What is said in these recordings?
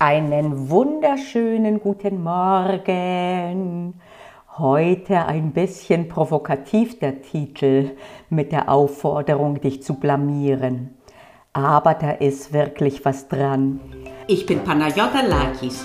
Einen wunderschönen guten Morgen. Heute ein bisschen provokativ der Titel mit der Aufforderung, dich zu blamieren. Aber da ist wirklich was dran. Ich bin Panayota Lakis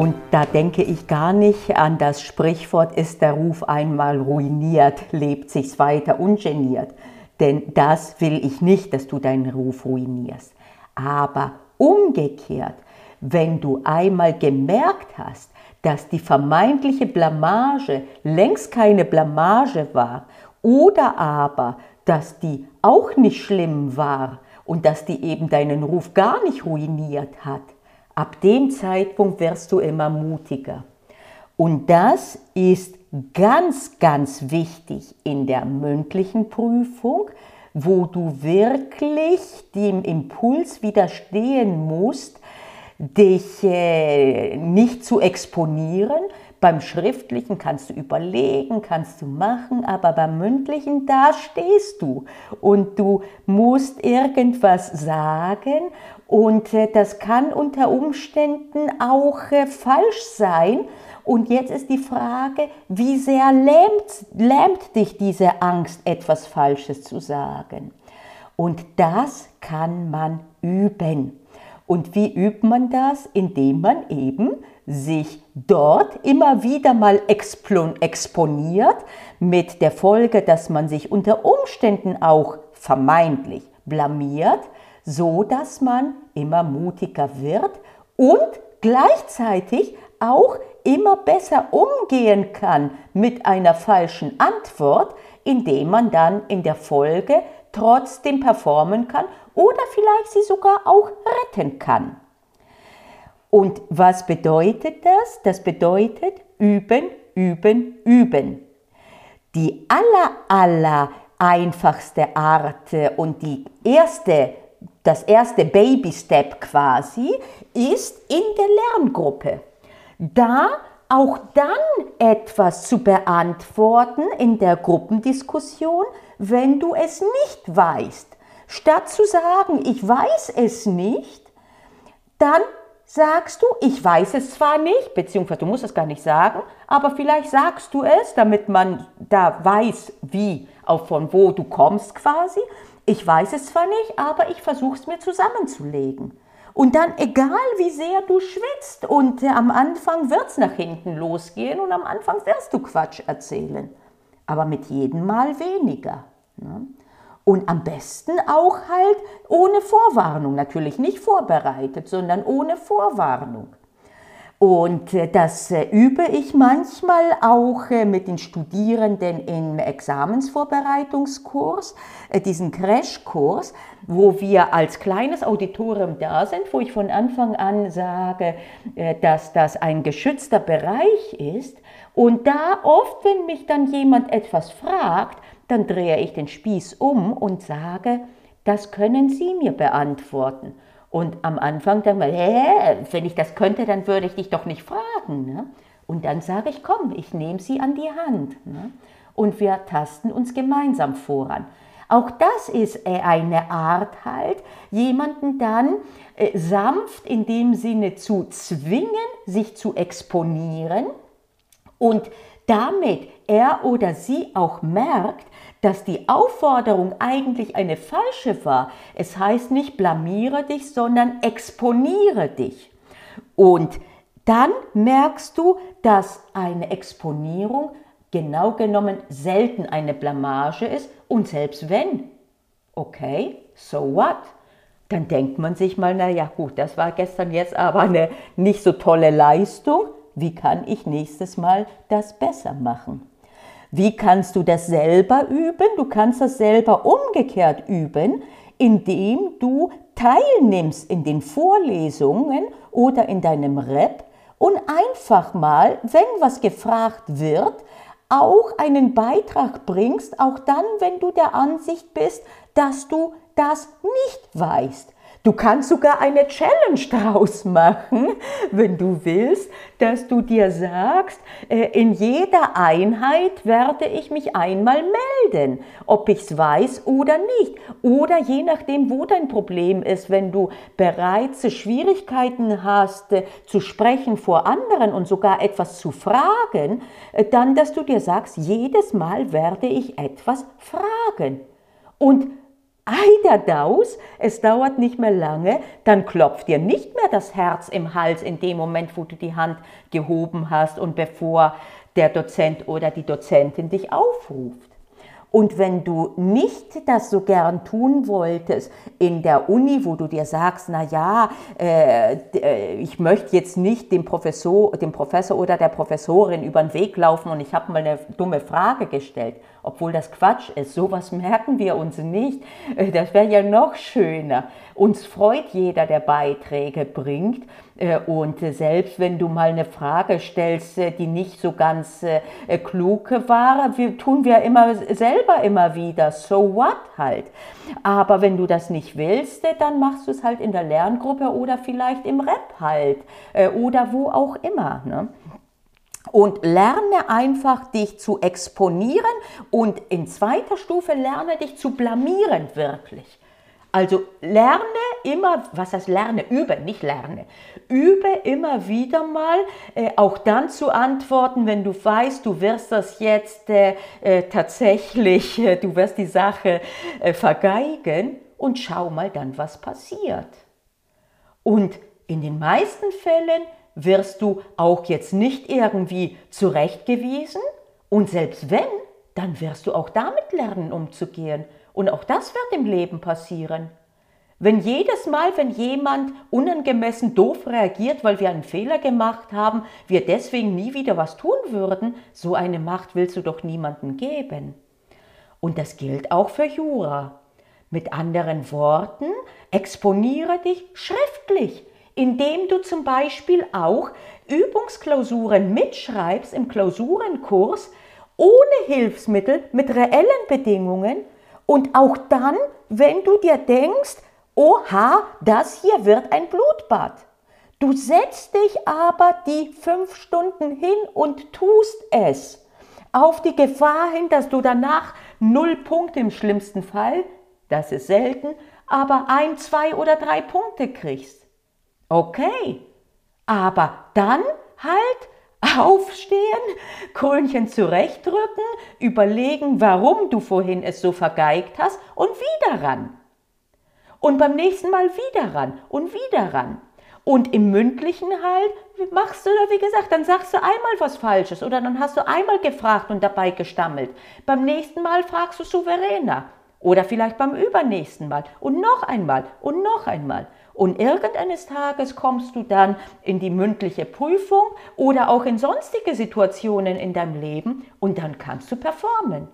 Und da denke ich gar nicht an das Sprichwort, ist der Ruf einmal ruiniert, lebt sich's weiter ungeniert. Denn das will ich nicht, dass du deinen Ruf ruinierst. Aber umgekehrt, wenn du einmal gemerkt hast, dass die vermeintliche Blamage längst keine Blamage war oder aber, dass die auch nicht schlimm war und dass die eben deinen Ruf gar nicht ruiniert hat, Ab dem Zeitpunkt wirst du immer mutiger. Und das ist ganz, ganz wichtig in der mündlichen Prüfung, wo du wirklich dem Impuls widerstehen musst, dich äh, nicht zu exponieren. Beim schriftlichen kannst du überlegen, kannst du machen, aber beim mündlichen, da stehst du und du musst irgendwas sagen und äh, das kann unter Umständen auch äh, falsch sein. Und jetzt ist die Frage, wie sehr lähmt, lähmt dich diese Angst, etwas Falsches zu sagen? Und das kann man üben. Und wie übt man das? Indem man eben sich dort immer wieder mal exponiert, mit der Folge, dass man sich unter Umständen auch vermeintlich blamiert, so dass man immer mutiger wird und gleichzeitig auch immer besser umgehen kann mit einer falschen Antwort, indem man dann in der Folge trotzdem performen kann oder vielleicht sie sogar auch retten kann. Und was bedeutet das? Das bedeutet üben, üben, üben. Die aller, aller einfachste Art und die erste das erste Baby-Step quasi ist in der Lerngruppe. Da auch dann etwas zu beantworten in der Gruppendiskussion, wenn du es nicht weißt. Statt zu sagen, ich weiß es nicht, dann sagst du, ich weiß es zwar nicht, beziehungsweise du musst es gar nicht sagen, aber vielleicht sagst du es, damit man da weiß, wie, auch von wo du kommst quasi. Ich weiß es zwar nicht, aber ich versuche es mir zusammenzulegen. Und dann, egal wie sehr du schwitzt, und äh, am Anfang wird es nach hinten losgehen und am Anfang wirst du Quatsch erzählen. Aber mit jedem Mal weniger. Ne? Und am besten auch halt ohne Vorwarnung. Natürlich nicht vorbereitet, sondern ohne Vorwarnung. Und äh, das äh, übe ich manchmal auch äh, mit den Studierenden im Examensvorbereitungskurs, diesen Crashkurs, wo wir als kleines Auditorium da sind, wo ich von Anfang an sage, dass das ein geschützter Bereich ist. Und da oft, wenn mich dann jemand etwas fragt, dann drehe ich den Spieß um und sage, das können Sie mir beantworten. Und am Anfang dann mal, hä, wenn ich das könnte, dann würde ich dich doch nicht fragen. Ne? Und dann sage ich, komm, ich nehme sie an die Hand. Ne? Und wir tasten uns gemeinsam voran. Auch das ist äh, eine Art halt, jemanden dann äh, sanft in dem Sinne zu zwingen, sich zu exponieren und damit er oder sie auch merkt, dass die Aufforderung eigentlich eine falsche war. Es heißt nicht blamiere dich, sondern exponiere dich. Und dann merkst du, dass eine Exponierung genau genommen selten eine Blamage ist und selbst wenn, okay, so what? Dann denkt man sich mal, naja gut, das war gestern jetzt aber eine nicht so tolle Leistung. Wie kann ich nächstes Mal das besser machen? Wie kannst du das selber üben? Du kannst das selber umgekehrt üben, indem du teilnimmst in den Vorlesungen oder in deinem Rep und einfach mal, wenn was gefragt wird, auch einen Beitrag bringst, auch dann, wenn du der Ansicht bist, dass du das nicht weißt. Du kannst sogar eine Challenge draus machen, wenn du willst, dass du dir sagst, äh, in jeder Einheit werde ich mich einmal melden, ob ich es weiß oder nicht. Oder je nachdem, wo dein Problem ist, wenn du bereits Schwierigkeiten hast, äh, zu sprechen vor anderen und sogar etwas zu fragen, äh, dann, dass du dir sagst, jedes Mal werde ich etwas fragen. Und Eider daus, es dauert nicht mehr lange, dann klopft dir nicht mehr das Herz im Hals in dem Moment, wo du die Hand gehoben hast und bevor der Dozent oder die Dozentin dich aufruft. Und wenn du nicht das so gern tun wolltest in der Uni, wo du dir sagst, na ja, äh, äh, ich möchte jetzt nicht dem Professor, dem Professor oder der Professorin über den Weg laufen und ich habe mal eine dumme Frage gestellt, obwohl das Quatsch ist. Sowas merken wir uns nicht. Äh, das wäre ja noch schöner. Uns freut jeder, der Beiträge bringt. Äh, und selbst wenn du mal eine Frage stellst, äh, die nicht so ganz klug war, tun wir immer selber immer wieder. So what halt. Aber wenn du das nicht willst, dann machst du es halt in der Lerngruppe oder vielleicht im Rap halt. Oder wo auch immer. Ne? Und lerne einfach, dich zu exponieren und in zweiter Stufe lerne dich zu blamieren, wirklich. Also lerne immer, was heißt lerne, übe, nicht lerne. Übe immer wieder mal, äh, auch dann zu antworten, wenn du weißt, du wirst das jetzt äh, äh, tatsächlich, äh, du wirst die Sache äh, vergeigen und schau mal dann, was passiert. Und in den meisten Fällen wirst du auch jetzt nicht irgendwie zurechtgewiesen und selbst wenn, dann wirst du auch damit lernen umzugehen und auch das wird im Leben passieren. Wenn jedes Mal, wenn jemand unangemessen doof reagiert, weil wir einen Fehler gemacht haben, wir deswegen nie wieder was tun würden, so eine Macht willst du doch niemandem geben. Und das gilt auch für Jura. Mit anderen Worten, exponiere dich schriftlich indem du zum Beispiel auch Übungsklausuren mitschreibst im Klausurenkurs ohne Hilfsmittel mit reellen Bedingungen und auch dann, wenn du dir denkst, oha, das hier wird ein Blutbad. Du setzt dich aber die fünf Stunden hin und tust es. Auf die Gefahr hin, dass du danach null Punkte im schlimmsten Fall, das ist selten, aber ein, zwei oder drei Punkte kriegst. Okay, aber dann halt aufstehen, Krönchen zurechtdrücken, überlegen, warum du vorhin es so vergeigt hast und wieder ran. Und beim nächsten Mal wieder ran und wieder ran. Und im mündlichen halt machst du, wie gesagt, dann sagst du einmal was Falsches oder dann hast du einmal gefragt und dabei gestammelt. Beim nächsten Mal fragst du souveräner oder vielleicht beim übernächsten Mal und noch einmal und noch einmal. Und irgendeines Tages kommst du dann in die mündliche Prüfung oder auch in sonstige Situationen in deinem Leben und dann kannst du performen.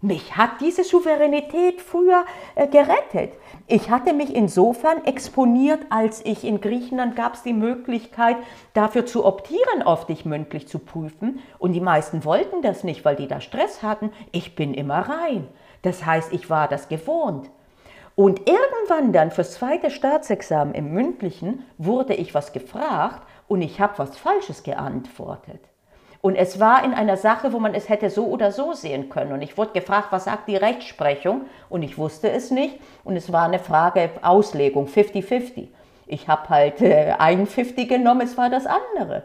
Mich hat diese Souveränität früher äh, gerettet. Ich hatte mich insofern exponiert, als ich in Griechenland gab es die Möglichkeit, dafür zu optieren, auf dich mündlich zu prüfen. Und die meisten wollten das nicht, weil die da Stress hatten. Ich bin immer rein. Das heißt, ich war das gewohnt. Und irgendwann dann fürs zweite Staatsexamen im mündlichen wurde ich was gefragt und ich habe was Falsches geantwortet. Und es war in einer Sache, wo man es hätte so oder so sehen können. Und ich wurde gefragt, was sagt die Rechtsprechung? Und ich wusste es nicht. Und es war eine Frage Auslegung, 50-50. Ich habe halt äh, ein 50 genommen, es war das andere.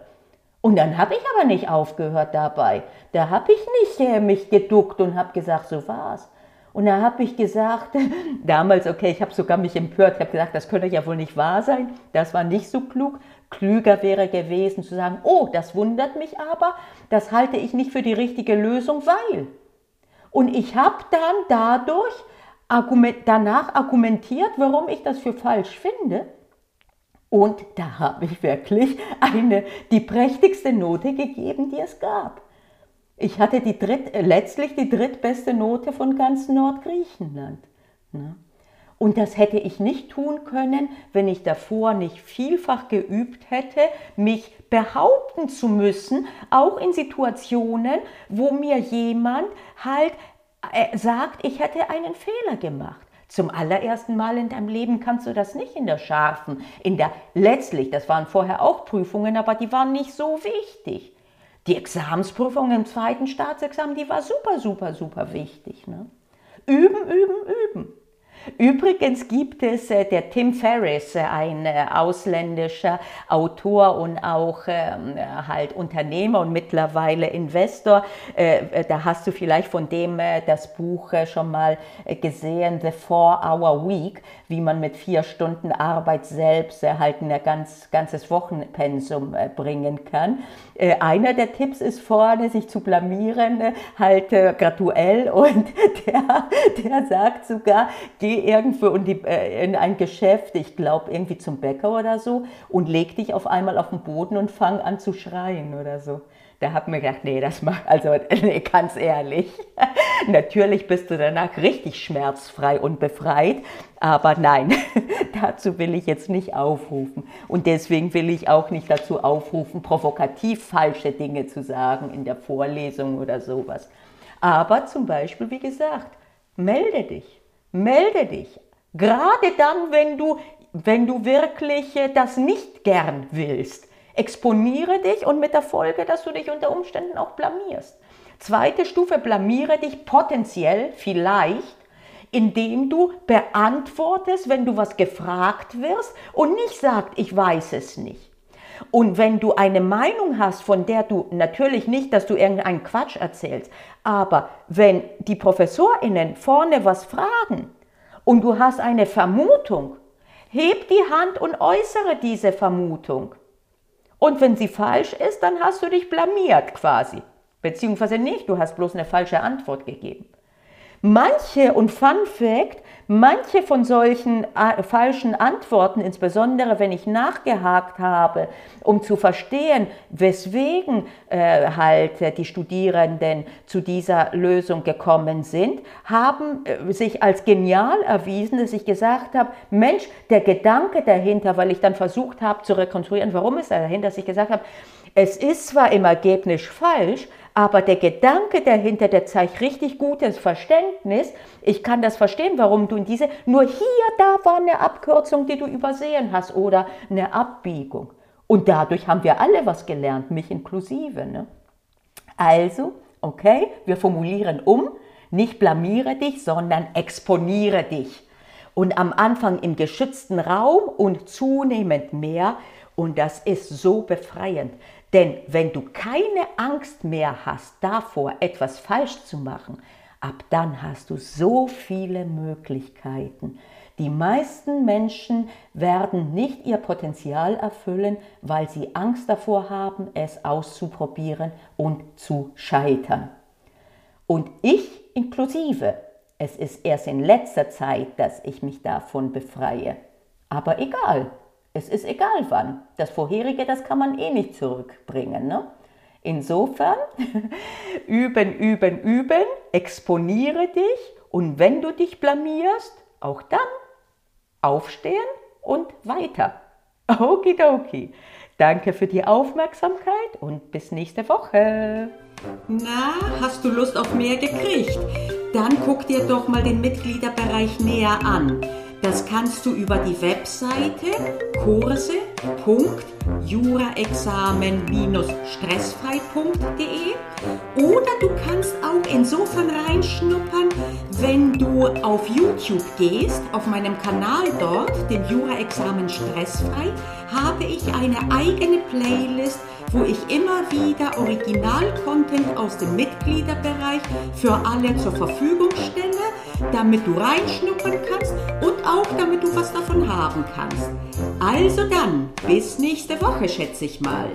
Und dann habe ich aber nicht aufgehört dabei. Da habe ich nicht äh, mich geduckt und habe gesagt, so war's. Und da habe ich gesagt, damals, okay, ich habe sogar mich empört, ich habe gesagt, das könnte ja wohl nicht wahr sein, das war nicht so klug. Klüger wäre gewesen zu sagen, oh, das wundert mich aber, das halte ich nicht für die richtige Lösung, weil. Und ich habe dann dadurch argument, danach argumentiert, warum ich das für falsch finde. Und da habe ich wirklich eine, die prächtigste Note gegeben, die es gab. Ich hatte die dritt, letztlich die drittbeste Note von ganz Nordgriechenland. Ne? Und das hätte ich nicht tun können, wenn ich davor nicht vielfach geübt hätte, mich behaupten zu müssen, auch in Situationen, wo mir jemand halt äh, sagt, ich hätte einen Fehler gemacht. Zum allerersten Mal in deinem Leben kannst du das nicht in der scharfen, in der letztlich, das waren vorher auch Prüfungen, aber die waren nicht so wichtig. Die Examensprüfung im zweiten Staatsexamen, die war super, super, super wichtig. Ne? Üben, üben, üben. Übrigens gibt es äh, der Tim Ferriss, äh, ein äh, ausländischer Autor und auch ähm, halt Unternehmer und mittlerweile Investor. Äh, äh da hast du vielleicht von dem äh, das Buch schon mal gesehen, The Four Hour Week, wie man mit vier Stunden Arbeit selbst halt ein ganz, ganzes Wochenpensum bringen kann. Einer der Tipps ist vorne, sich zu blamieren, halt graduell und der, der sagt sogar, geh geh irgendwo in, die, äh, in ein Geschäft, ich glaube irgendwie zum Bäcker oder so, und leg dich auf einmal auf den Boden und fang an zu schreien oder so. Da hat mir gedacht, nee, das macht, also nee, ganz ehrlich. Natürlich bist du danach richtig schmerzfrei und befreit, aber nein, dazu will ich jetzt nicht aufrufen. Und deswegen will ich auch nicht dazu aufrufen, provokativ falsche Dinge zu sagen in der Vorlesung oder sowas. Aber zum Beispiel, wie gesagt, melde dich. Melde dich. Gerade dann, wenn du, wenn du wirklich äh, das nicht gern willst. Exponiere dich und mit der Folge, dass du dich unter Umständen auch blamierst. Zweite Stufe, blamiere dich potenziell vielleicht, indem du beantwortest, wenn du was gefragt wirst und nicht sagst, ich weiß es nicht. Und wenn du eine Meinung hast, von der du natürlich nicht, dass du irgendeinen Quatsch erzählst, aber wenn die ProfessorInnen vorne was fragen und du hast eine Vermutung, heb die Hand und äußere diese Vermutung. Und wenn sie falsch ist, dann hast du dich blamiert quasi. Beziehungsweise nicht, du hast bloß eine falsche Antwort gegeben. Manche, und Fun Fact, manche von solchen äh, falschen Antworten, insbesondere wenn ich nachgehakt habe, um zu verstehen, weswegen äh, halt äh, die Studierenden zu dieser Lösung gekommen sind, haben äh, sich als genial erwiesen, dass ich gesagt habe, Mensch, der Gedanke dahinter, weil ich dann versucht habe zu rekonstruieren, warum ist er dahinter, dass ich gesagt habe, es ist zwar im Ergebnis falsch, aber der Gedanke dahinter, der zeigt richtig gutes Verständnis. Ich kann das verstehen, warum du in diese, nur hier, da war eine Abkürzung, die du übersehen hast oder eine Abbiegung. Und dadurch haben wir alle was gelernt, mich inklusive. Ne? Also, okay, wir formulieren um, nicht blamiere dich, sondern exponiere dich. Und am Anfang im geschützten Raum und zunehmend mehr. Und das ist so befreiend. Denn wenn du keine Angst mehr hast davor, etwas falsch zu machen, ab dann hast du so viele Möglichkeiten. Die meisten Menschen werden nicht ihr Potenzial erfüllen, weil sie Angst davor haben, es auszuprobieren und zu scheitern. Und ich inklusive. Es ist erst in letzter Zeit, dass ich mich davon befreie. Aber egal, es ist egal wann. Das vorherige, das kann man eh nicht zurückbringen. Ne? Insofern, üben, üben, üben, exponiere dich und wenn du dich blamierst, auch dann aufstehen und weiter. Okidoki. Danke für die Aufmerksamkeit und bis nächste Woche. Na, hast du Lust auf mehr gekriegt? Dann guck dir doch mal den Mitgliederbereich näher an. Das kannst du über die Webseite kurse.juraexamen-stressfrei.de oder du kannst auch insofern reinschnuppern, wenn du auf YouTube gehst, auf meinem Kanal dort, dem Jura-Examen Stressfrei, habe ich eine eigene Playlist, wo ich immer wieder Original-Content aus dem Mitgliederbereich für alle zur Verfügung stelle damit du reinschnuppern kannst und auch damit du was davon haben kannst. Also dann, bis nächste Woche, schätze ich mal.